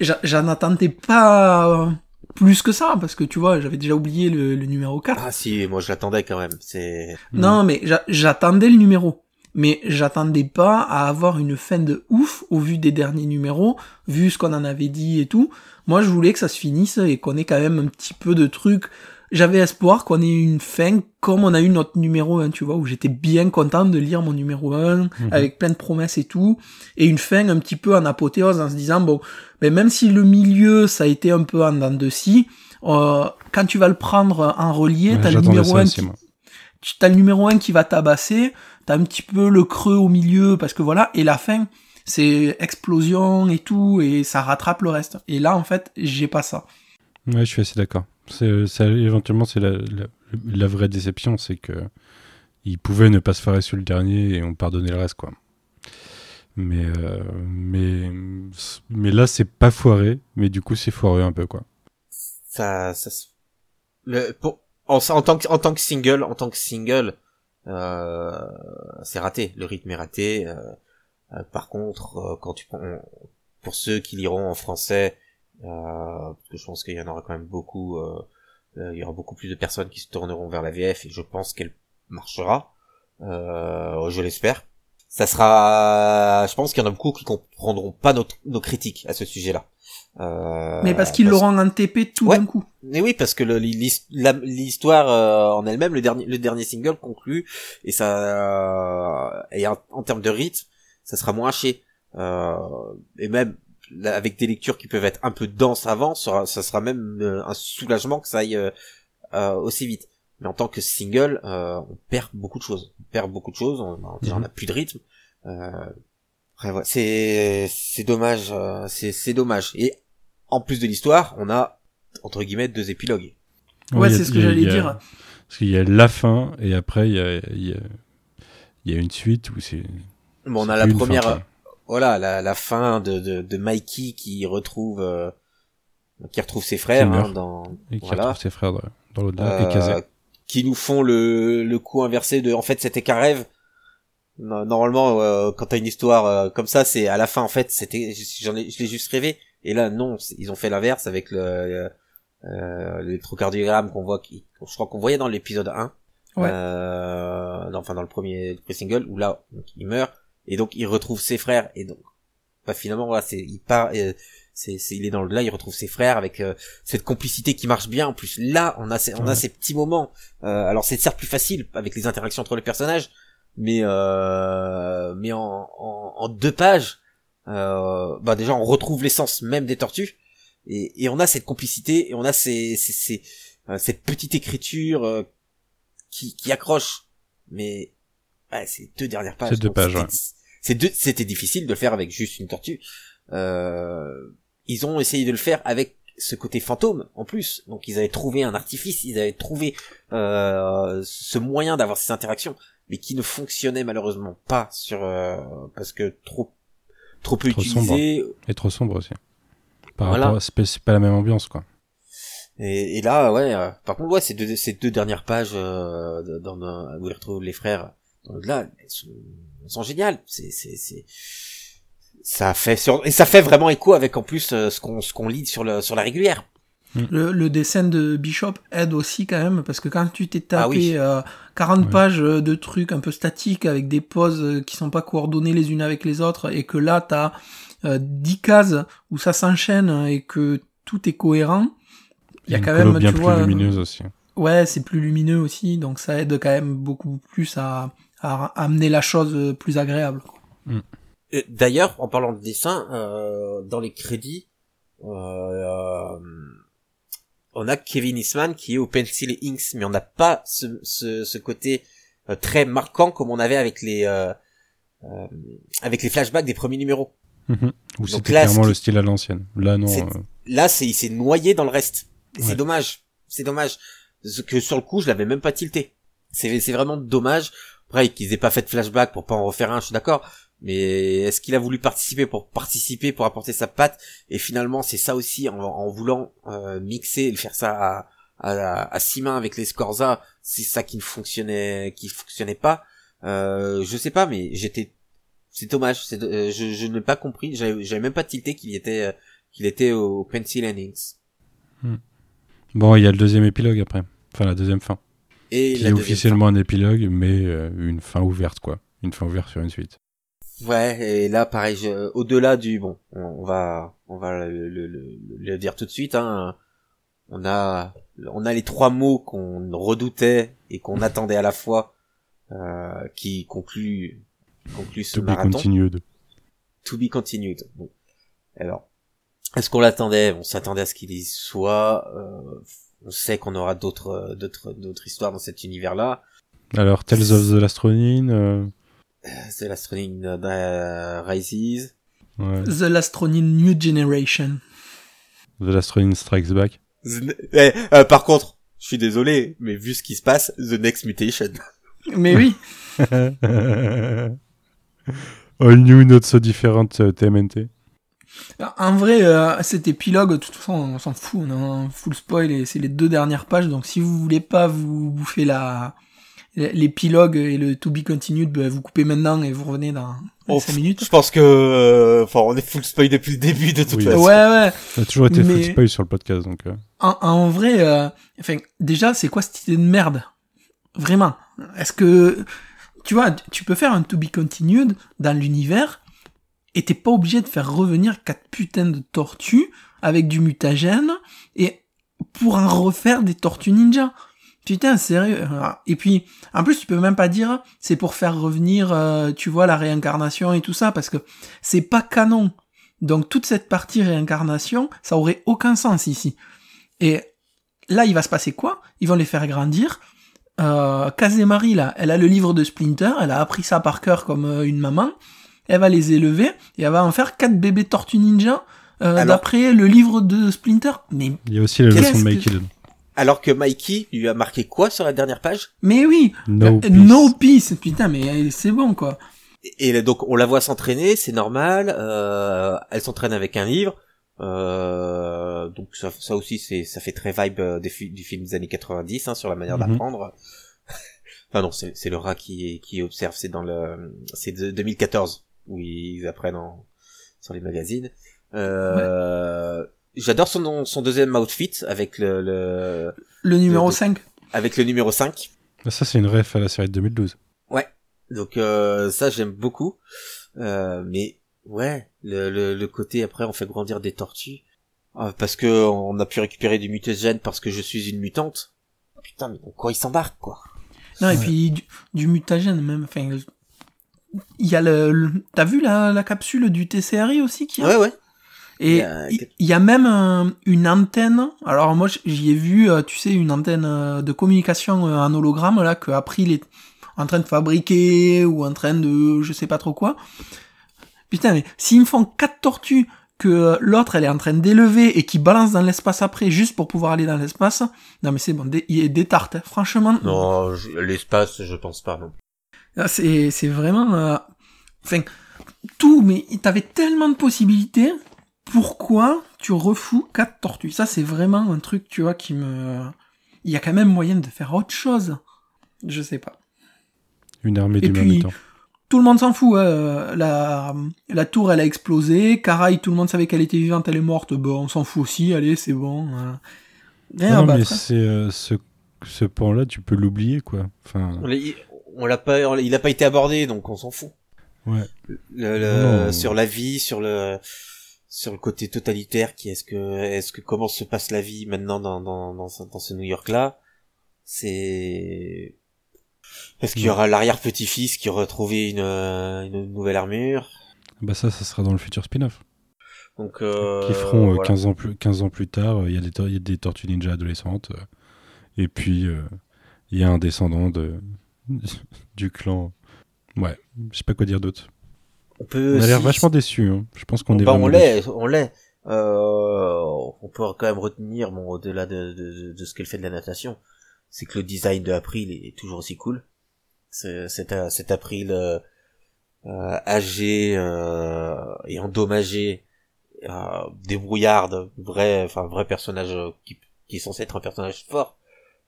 j'en attendais pas plus que ça parce que tu vois, j'avais déjà oublié le, le numéro 4. Ah si, moi je l'attendais quand même. C'est Non, mais j'a- j'attendais le numéro. Mais j'attendais pas à avoir une fin de ouf au vu des derniers numéros, vu ce qu'on en avait dit et tout. Moi, je voulais que ça se finisse et qu'on ait quand même un petit peu de trucs. J'avais espoir qu'on ait une fin comme on a eu notre numéro 1, tu vois, où j'étais bien content de lire mon numéro 1, avec plein de promesses et tout. Et une fin un petit peu en apothéose en se disant, bon, mais même si le milieu, ça a été un peu en dents de scie, euh, quand tu vas le prendre en relié, Ouais, t'as le numéro ça 1 aussi, qui, moi. tu as le numéro 1 qui va tabasser, t'as un petit peu le creux au milieu, parce que voilà, et la fin, c'est explosion et tout, et ça rattrape le reste. Et là, en fait, j'ai pas ça. Ouais, je suis assez d'accord. Ça, éventuellement, c'est la, la, la vraie déception, c'est que il pouvait ne pas se faire sur le dernier et on pardonnait le reste, quoi. Mais, euh, mais, mais là, c'est pas foiré, mais du coup, c'est foireux un peu, quoi. ça, ça le, pour, en, en tant que, en tant que single, en tant que single, euh, c'est raté. Le rythme est raté. euh, euh, par contre, euh, quand tu prends, pour ceux qui liront en français, parce que je pense qu'il y en aura quand même beaucoup, euh, euh, il y aura beaucoup plus de personnes qui se tourneront vers la VF et je pense qu'elle marchera. Euh, je l'espère. Ça sera, je pense qu'il y en a beaucoup qui comprendront pas nos critiques à ce sujet-là. Euh, Mais parce qu'ils l'auront en TP tout Ouais. d'un coup. mais oui, parce que l'histoire euh, en elle-même, le dernier, le dernier single conclut et ça, euh, et en, en termes de rythme, ça sera moins haché. Euh, et même avec des lectures qui peuvent être un peu denses avant, ça sera, ça sera même euh, un soulagement que ça aille euh, euh, aussi vite. Mais en tant que single, euh, on perd beaucoup de choses. On perd beaucoup de choses. On, déjà, on a plus de rythme. Euh, après, voilà. c'est c'est dommage. euh, c'est c'est dommage. Et en plus de l'histoire, on a entre guillemets deux épilogues. Ouais, c'est ce que j'allais a- dire. Parce qu'il y a la fin, et après, il y a, il y a, il y a une suite où c'est. Bon, on c'est a la fin, première. Voilà, la, la fin de, de, de Mikey qui retrouve, euh, qui retrouve ses frères hein, dans, Et qui voilà, retrouve ses frères dans, l'au-delà, Euh, et Kazé. qui nous font le, le coup inversé de, en fait, c'était qu'un rêve. No- Normalement, euh, quand t'as une histoire euh, comme ça, c'est à la fin, en fait, c'était, j'en ai, je l'ai juste rêvé. Et là, non, ils ont fait l'inverse avec le, euh, euh, l'électrocardiogramme qu'on voit, qui, je crois qu'on voyait dans l'épisode 1. Ouais. Euh, non, enfin, dans le premier, le premier single, où là, donc, il meurt. Et donc, il retrouve ses frères. Et donc, bah, finalement, voilà, c'est, il part, euh, c'est, c'est, il est dans le là, il retrouve ses frères avec euh, cette complicité qui marche bien. En plus, là, on a, ces, on a ces petits moments. Euh, alors, c'est certes plus facile avec les interactions entre les personnages, mais euh, mais en, en, en deux pages, euh, bah déjà, on retrouve l'essence même des tortues. Et, et on a cette complicité et on a ces, ces, ces, euh, cette petite écriture euh, qui, qui accroche. Mais ouais, ces deux dernières pages. Ces deux pages, c'était- ouais. c'est deux- C'était difficile de le faire avec juste une tortue. Euh, ils ont essayé de le faire avec ce côté fantôme en plus. Donc ils avaient trouvé un artifice, ils avaient trouvé euh, ce moyen d'avoir ces interactions, mais qui ne fonctionnait malheureusement pas sur euh, parce que trop trop peu Trop utilisé. Et trop sombre aussi. Par Voilà. rapport à, c'est pas- la même ambiance, quoi. Et, et là, ouais. euh, par contre, ouais, ces deux, ces deux dernières pages euh, dans- où ils retrouvent les frères là, elles sont, elles sont géniales. C'est, c'est, c'est, ça fait sur, et ça fait vraiment écho avec en plus euh, ce qu'on, ce qu'on lit sur le, sur la régulière. Le, le dessin de Bishop aide aussi quand même, parce que quand tu t'es tapé Ah oui. euh, 40 Ouais. pages euh, de trucs un peu statiques avec des pauses euh, qui sont pas coordonnées les unes avec les autres, et que là t'as euh, 10 cases où ça s'enchaîne et que tout est cohérent, il y a une quand même, bien tu plus vois, lumineuse aussi. ouais, c'est plus lumineux aussi, donc ça aide quand même beaucoup plus à, à amener la chose euh, plus agréable. quoi. Euh, D'ailleurs, en parlant de dessin, euh, dans les crédits, euh, euh, on a Kevin Eastman qui est au pencil et inks, mais on n'a pas ce, ce, ce côté euh, très marquant comme on avait avec les euh, euh, avec les flashbacks des premiers numéros. Mhm. Ou Donc c'était clairement le style à l'ancienne. Là, non. Euh, Là, c'est il s'est noyé dans le reste. Ouais. C'est dommage. C'est dommage. Parce que sur le coup, je l'avais même pas tilté. C'est c'est vraiment dommage. Après, qu'ils aient pas fait de flashback pour pas en refaire un, je suis d'accord. Mais est-ce qu'il a voulu participer pour participer, pour apporter sa patte? Et finalement, c'est ça aussi, en, voulant euh, mixer, faire ça à, à, à six mains avec les Scorza, c'est ça qui ne fonctionnait, qui fonctionnait pas. Euh, je sais pas, mais j'étais, c'est dommage. c'est- euh, je, je n'ai pas compris. J'avais j'avais même pas tilté qu'il était, euh, qu'il était au Pencil Endings. Bon, il y a le deuxième épilogue après. Enfin, la deuxième fin. Et Qui est officiellement un épilogue, mais euh, une fin ouverte, quoi. Une fin ouverte sur une suite. Ouais, et là, pareil, je- au-delà du bon, on, va, on va le, le- le- le dire tout de suite. Hein, on a, on a les trois mots qu'on redoutait et qu'on attendait à la fois, euh, qui concluent, concluent ce To be marathon. continued. To be continued. Bon. Alors, est-ce qu'on l'attendait? On s'attendait à ce qu'il y soit. euh, on sait qu'on aura d'autres, euh, d'autres, d'autres histoires dans cet univers-là. Alors, Tales of the Last Ronin, euh, C'est l'Astroning euh, Rises. ouais. The Last Ronin New Generation. The Last Ronin Strikes Back. Eh, euh, par contre, je suis désolé, mais vu ce qui se passe, The Next Mutation. Mais oui, All new, not so different euh, TMNT. En vrai, euh, cet épilogue, de toute façon, on s'en fout, on a un full spoil et c'est les deux dernières pages, donc si vous voulez pas vous bouffer la l'épilogue et le to be continued, bah, vous coupez maintenant et vous revenez dans Oh, 5 minutes. Je pense que, euh, enfin, on est full spoil depuis le début de toute Oui. façon. Ouais, ouais. Ça a toujours été full spoil sur le podcast, donc... euh, En, en vrai, euh, enfin, déjà, c'est quoi cette idée de merde? Vraiment. Est-ce que, tu vois, tu peux faire un to be continued dans l'univers et t'es pas obligé de faire revenir quatre putains de tortues avec du mutagène et pour en refaire des tortues ninja. Putain, sérieux. Et puis, en plus, tu peux même pas dire c'est pour faire revenir, euh, tu vois, la réincarnation et tout ça parce que c'est pas canon. Donc toute cette partie réincarnation, ça aurait aucun sens ici. Et là, il va se passer quoi? Ils vont les faire grandir. Euh, Kazemari, là, elle a le livre de Splinter, elle a appris ça par cœur comme euh, une maman. Elle va les élever et elle va en faire quatre bébés tortues ninja euh, Alors- d'après le livre de Splinter. Mais, Il y a aussi la leçon de que- Mikey dedans. Alors que Mikey lui a marqué quoi sur la dernière page? Mais oui, No euh, peace. no peace, putain, mais euh, c'est bon quoi. Et donc on la voit s'entraîner, c'est normal. Euh, elle s'entraîne avec un livre. Euh, donc ça, ça aussi, c'est ça fait très vibe euh, des, fi- du film des années 90 hein, sur la manière Mhm. d'apprendre. enfin non, c'est le rat qui qui observe. C'est dans le c'est de 2014 où ils apprennent en, sur les magazines. Euh, J'adore son son deuxième outfit avec le, le Le numéro de- 5. avec le numéro 5. Ah, Ça, c'est une ref à la série de 2012. Donc euh, ça j'aime beaucoup. Euh, mais ouais, le, le, le côté après on fait grandir des tortues Ah, parce que on a pu récupérer du mutagène parce que je suis une mutante. Putain mais quoi il s'embarque quoi. Non, et puis du, du mutagène même. Enfin, il y a le. le- T'as vu la, la capsule du TCRI aussi qui a? Ouais ouais. Et Il y a- il il y, a même un- une antenne. Alors moi j'y ai vu, euh, tu sais, une antenne euh, de communication euh, en hologramme là que April est en train de fabriquer ou en train de, je sais pas trop quoi. Putain, mais s'ils me font quatre tortues que euh, l'autre elle est en train d'élever et qui balance dans l'espace après juste pour pouvoir aller dans l'espace, non mais c'est bon, il y a des tartes, hein. franchement. Non l'espace je pense pas non. Ah, C'est, c'est vraiment... euh, Enfin, tout, mais t'avais tellement de possibilités. Pourquoi tu refous quatre tortues? Ça, c'est vraiment un truc, tu vois, qui me... Il y a quand même moyen de faire autre chose. Je sais pas. Une armée d'humains puis- mutants. Tout le monde s'en fout. hein. La, la tour, elle a explosé. Karai, tout le monde savait qu'elle était vivante, elle est morte. Bon, on s'en fout aussi. Allez, c'est bon. hein. Non, mais hein. c'est euh, ce, ce pan-là, tu peux l'oublier, quoi. Enfin, On l'a on pas il a pas été abordé donc on s'en fout. ouais. Le, le- sur la vie, sur le sur le côté totalitaire qui est-ce que est-ce que comment se passe la vie maintenant dans dans dans, ce- dans ce New York là c'est est-ce qu'il y aura l'arrière-petit-fils qui aura trouvé une, euh, une nouvelle armure? Bah ça, ça sera dans le futur spin-off. donc euh, qui feront euh, voilà. 15, ans plus, 15 ans plus tard, euh, il y, a des tor- il y a des tortues ninja adolescentes. euh, et puis, euh, il y a un descendant de, du clan. Ouais, je sais pas quoi dire d'autre. on peut On a l'air si- vachement déçus. Hein. Je pense qu'on est bah, on l'est on l'est euh, on peut quand même retenir bon au-delà de, de, de ce qu'elle fait de la natation c'est que le design de April est toujours aussi cool c'est April euh, euh, âgée euh, et endommagée, euh, débrouillarde, vrai, enfin vrai personnage qui, qui est censé être un personnage fort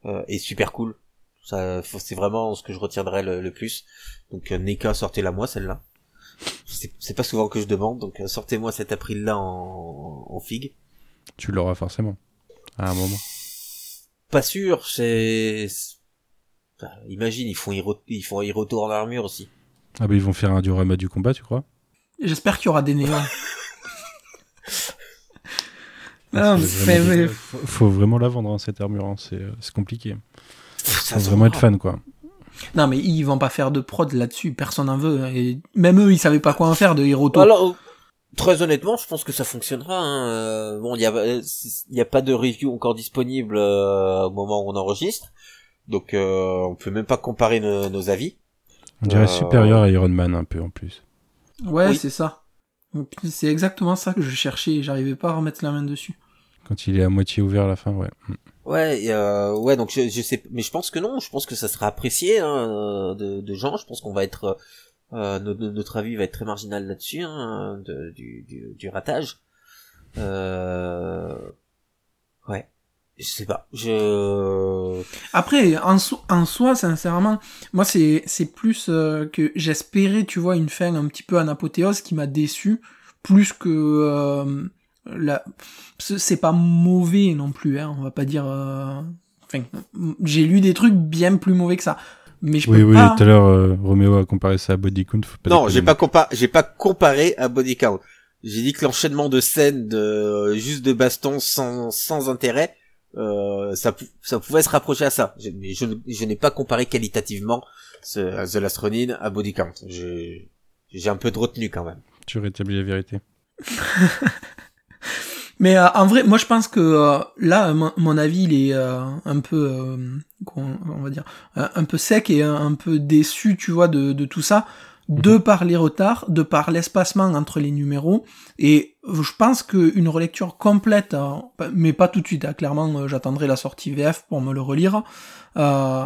euh, et super cool. Ça, c'est vraiment ce que je retiendrai le, le plus. Donc euh, Neka, sortez-la moi celle-là. C'est c'est pas souvent que je demande, donc euh, sortez-moi cet April-là en, en figue. Tu l'auras forcément. À un moment. Pas sûr, c'est... imagine, ils font Hiro, ils font Hiroto en armure aussi. Ah bah ils vont faire un diorama du combat, tu crois? J'espère qu'il y aura des néons. non, Parce mais, que c'est- vraiment, mais- faut, faut vraiment la vendre, hein, cette armure. hein, C'est euh, c'est compliqué. Ça Faut se vraiment être fan, quoi. non, mais ils vont pas faire de prod là-dessus. Personne n'en veut. Et même eux, ils savaient pas quoi en faire de Hiroto. Alors, très honnêtement, je pense que ça fonctionnera. hein. Euh, Bon, il y a, c'est- il y a pas de review encore disponible euh, au moment où on enregistre, donc euh, on peut même pas comparer nos, nos avis. On dirait Euh, supérieur à Iron Man un peu en plus. Ouais, Oui. c'est ça. C'est exactement ça que je cherchais et j'arrivais pas à remettre la main dessus. Quand il est à moitié ouvert à la fin, ouais. Ouais, euh, ouais, donc je, je sais, mais je pense que non, je pense que ça sera apprécié hein, de, de gens. Je pense qu'on va être, euh, no- no- notre avis va être très marginal là-dessus, hein, du, du, ratage. Euh... Ouais, je sais pas, je. Après, en soi, sincèrement, moi, c'est c'est plus euh, que j'espérais, tu vois, une fin un petit peu en apothéose qui m'a déçu, plus que euh, la... c'est pas mauvais non plus, hein, on va pas dire... euh, Enfin, j'ai lu des trucs bien plus mauvais que ça. Mais je Oui, peux oui, pas... tout à l'heure, euh, Roméo a comparé ça à Body Count. faut pas Non, j'ai pas compa j'ai pas comparé à Body Count. J'ai dit que l'enchaînement de scènes de juste de baston sans sans intérêt, euh, ça ça pouvait se rapprocher à ça. Je, mais je, je n'ai pas comparé qualitativement ce, The Last Ronin à Body Count. J'ai un peu de retenue quand même. Tu rétablis la vérité. Mais euh, en vrai, moi je pense que euh, là, mon, avis, il est euh, un peu, euh, on va dire, un, un peu sec et un, un peu déçu, tu vois, de, de tout ça, de par les retards, de par l'espacement entre les numéros. Et je pense qu'une relecture complète, euh, mais pas tout de suite, hein, clairement, euh, j'attendrai la sortie VF pour me le relire. Euh,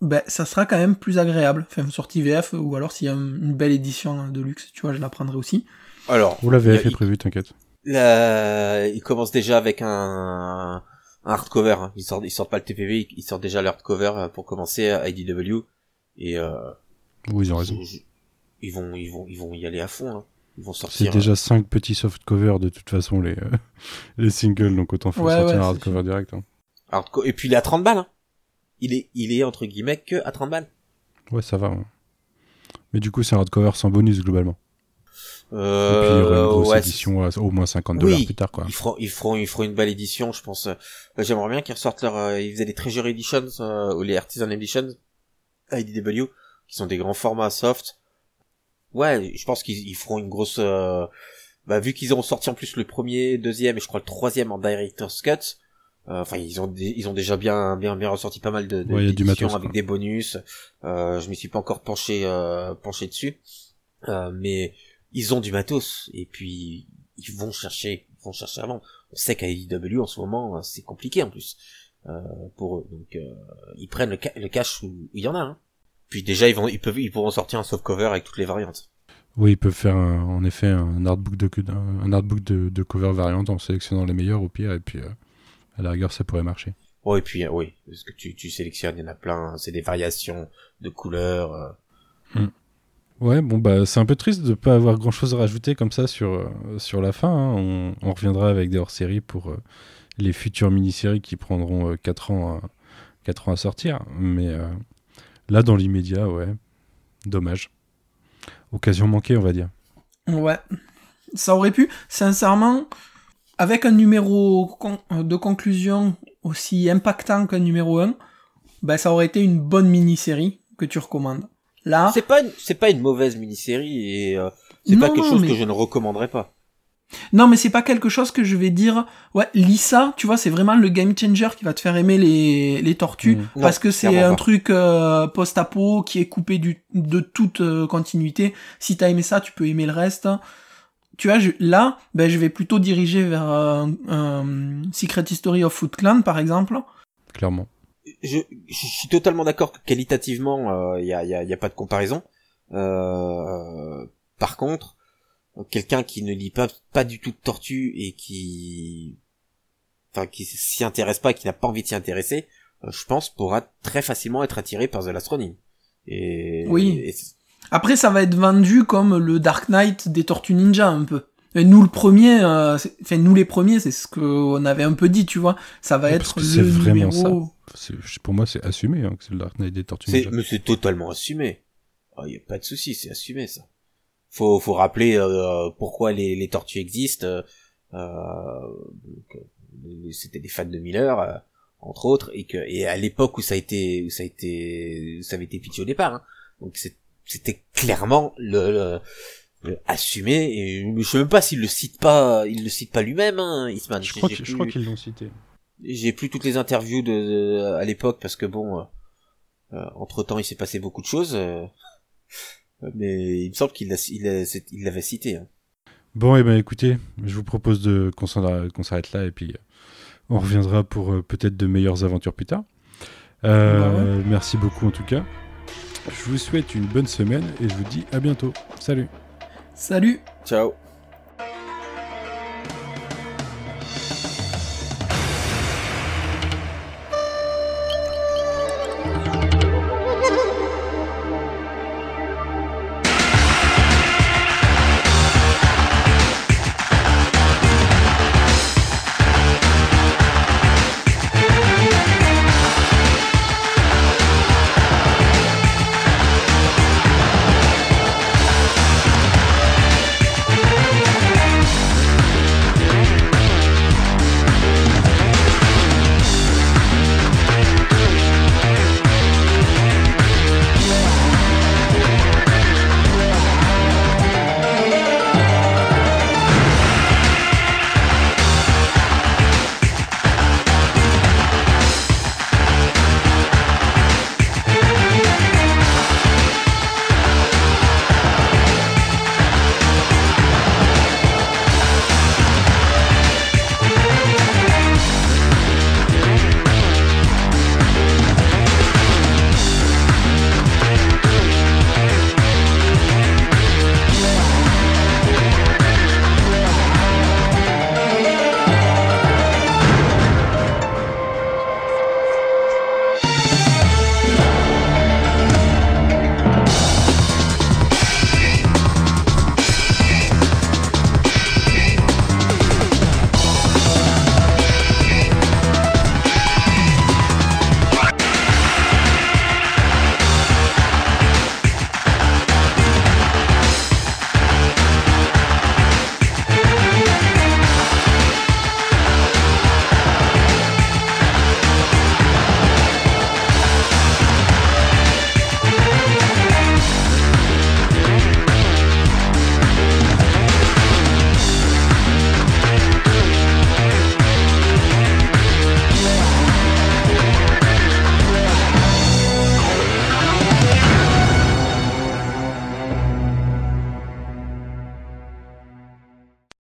ben, ça sera quand même plus agréable. Enfin, sortie VF, ou alors s'il y a une belle édition de luxe, tu vois, je la prendrai aussi. Alors, Ou la VF il- est prévue, t'inquiète. Là, il commence déjà avec un, un hardcover. Hein. Ils sortent, ils sortent pas le TPV, ils sortent déjà le hardcover euh, pour commencer à IDW. Et euh, Oui, ils ont raison. ils vont, ils vont, ils vont y aller à fond. Hein. Ils vont C'est sortir. déjà 5 petits soft covers de toute façon, les, euh, les singles, donc autant faire Ouais, sortir ouais, un hardcover direct. hein. hardco- Et puis il est à 30 balles. Hein. Il est, il est entre guillemets que à 30 balles. Ouais, ça va. ouais. Mais du coup, c'est un hardcover sans bonus globalement. Et puis, il y Euh, aura une grosse ouais, édition au moins 50 Oui. dollars plus tard, quoi. Ils feront, ils feront, ils feront une belle édition, je pense. Euh, J'aimerais bien qu'ils ressortent leur, euh, ils faisaient des Treasure Editions, euh, ou les Artisan Editions, IDW, qui sont des grands formats soft. Ouais, je pense qu'ils ils feront une grosse, euh, bah, vu qu'ils auront sorti en plus le premier, deuxième et je crois le troisième en Director's Cut, euh, enfin, ils ont, ils ont déjà bien, bien, bien ressorti pas mal de, de Ouais, du matos, avec quoi. des bonus. Euh, je m'y suis pas encore penché, euh, penché dessus. Euh, mais ils ont du matos et puis ils vont chercher, ils vont chercher avant. On sait qu'à IDW en ce moment euh, c'est compliqué en plus euh, pour eux, donc euh, ils prennent le, ca- le cash où il y en a. Hein. Puis déjà ils vont, ils peuvent, ils pourront sortir un soft cover avec toutes les variantes. Oui, ils peuvent faire un- en effet un artbook de un, artbook de, de cover variante en sélectionnant les meilleurs au pire et puis euh, à la rigueur ça pourrait marcher. Oh et puis euh, oui, parce que tu, tu sélectionnes, il y en a plein, c'est des variations de couleurs. euh. Ouais, bon bah c'est un peu triste de pas avoir grand chose à rajouter comme ça sur euh, la fin. hein. On, reviendra avec des hors-séries pour euh, les futures mini-séries qui prendront 4 ans à, 4 ans à sortir. Mais euh, là dans l'immédiat, ouais, dommage. Occasion manquée, on va dire. Ouais. Ça aurait pu, sincèrement, avec un numéro de conclusion aussi impactant qu'un numéro 1, ben ça aurait été une bonne mini-série que tu recommandes. Là, C'est pas, une- c'est pas une mauvaise mini-série et euh, c'est pas Non, quelque non, chose mais- que je ne recommanderais pas. non mais c'est pas quelque chose que je vais dire, ouais, Lisa, tu vois, c'est vraiment le game changer qui va te faire aimer les, les tortues, Mmh. parce Non, que c'est un pas. truc euh, post-apo qui est coupé du, de toute euh, continuité. Si t'as aimé ça, tu peux aimer le reste. Tu vois, je- là, ben, je vais plutôt diriger vers euh, Secret History of Foot Clan, par exemple. Clairement. Je, je suis totalement d'accord que qualitativement, il y, a, y, a, y a pas de comparaison. Euh, par contre, quelqu'un qui ne lit pas pas du tout de tortue et qui enfin qui s'y intéresse pas, qui n'a pas envie de s'y intéresser, euh, je pense pourra très facilement être attiré par The Last Ronin. Et Oui. et- Après, ça va être vendu comme le Dark Knight des Tortues Ninja, un peu. Et nous, le premier, euh, c'est- enfin, nous les premiers, c'est ce qu'on avait un peu dit, tu vois. Ça va Ouais, être le c'est vraiment numéro... ça. Pour moi, c'est assumé hein, que c'est le Dark Knight des Tortues Ninja. mais c'est totalement assumé. Il y a pas de souci, c'est assumé ça. Faut, faut rappeler euh, pourquoi les, les tortues existent. euh, euh, c'était des fans de Miller, euh, entre autres, et que et à l'époque où ça a été, où ça a été, où ça avait été pitché au départ. hein. donc c'était clairement le, le- le assumé. Et je sais même pas s'il le cite pas, il le cite pas lui-même, hein, Eastman. Je crois qu'ils l'ont cité. j'ai plus toutes les interviews de, de- à l'époque parce que bon, entre temps il s'est passé beaucoup de choses, euh, mais il me semble qu'il il l'avait cité. hein. Bon, et ben écoutez, je vous propose de qu'on s'arrête là et puis euh, on reviendra pour euh, peut-être de meilleures aventures plus tard. Euh, Bah Merci beaucoup en tout cas. Je vous souhaite une bonne semaine et je vous dis à bientôt. Salut Salut Ciao.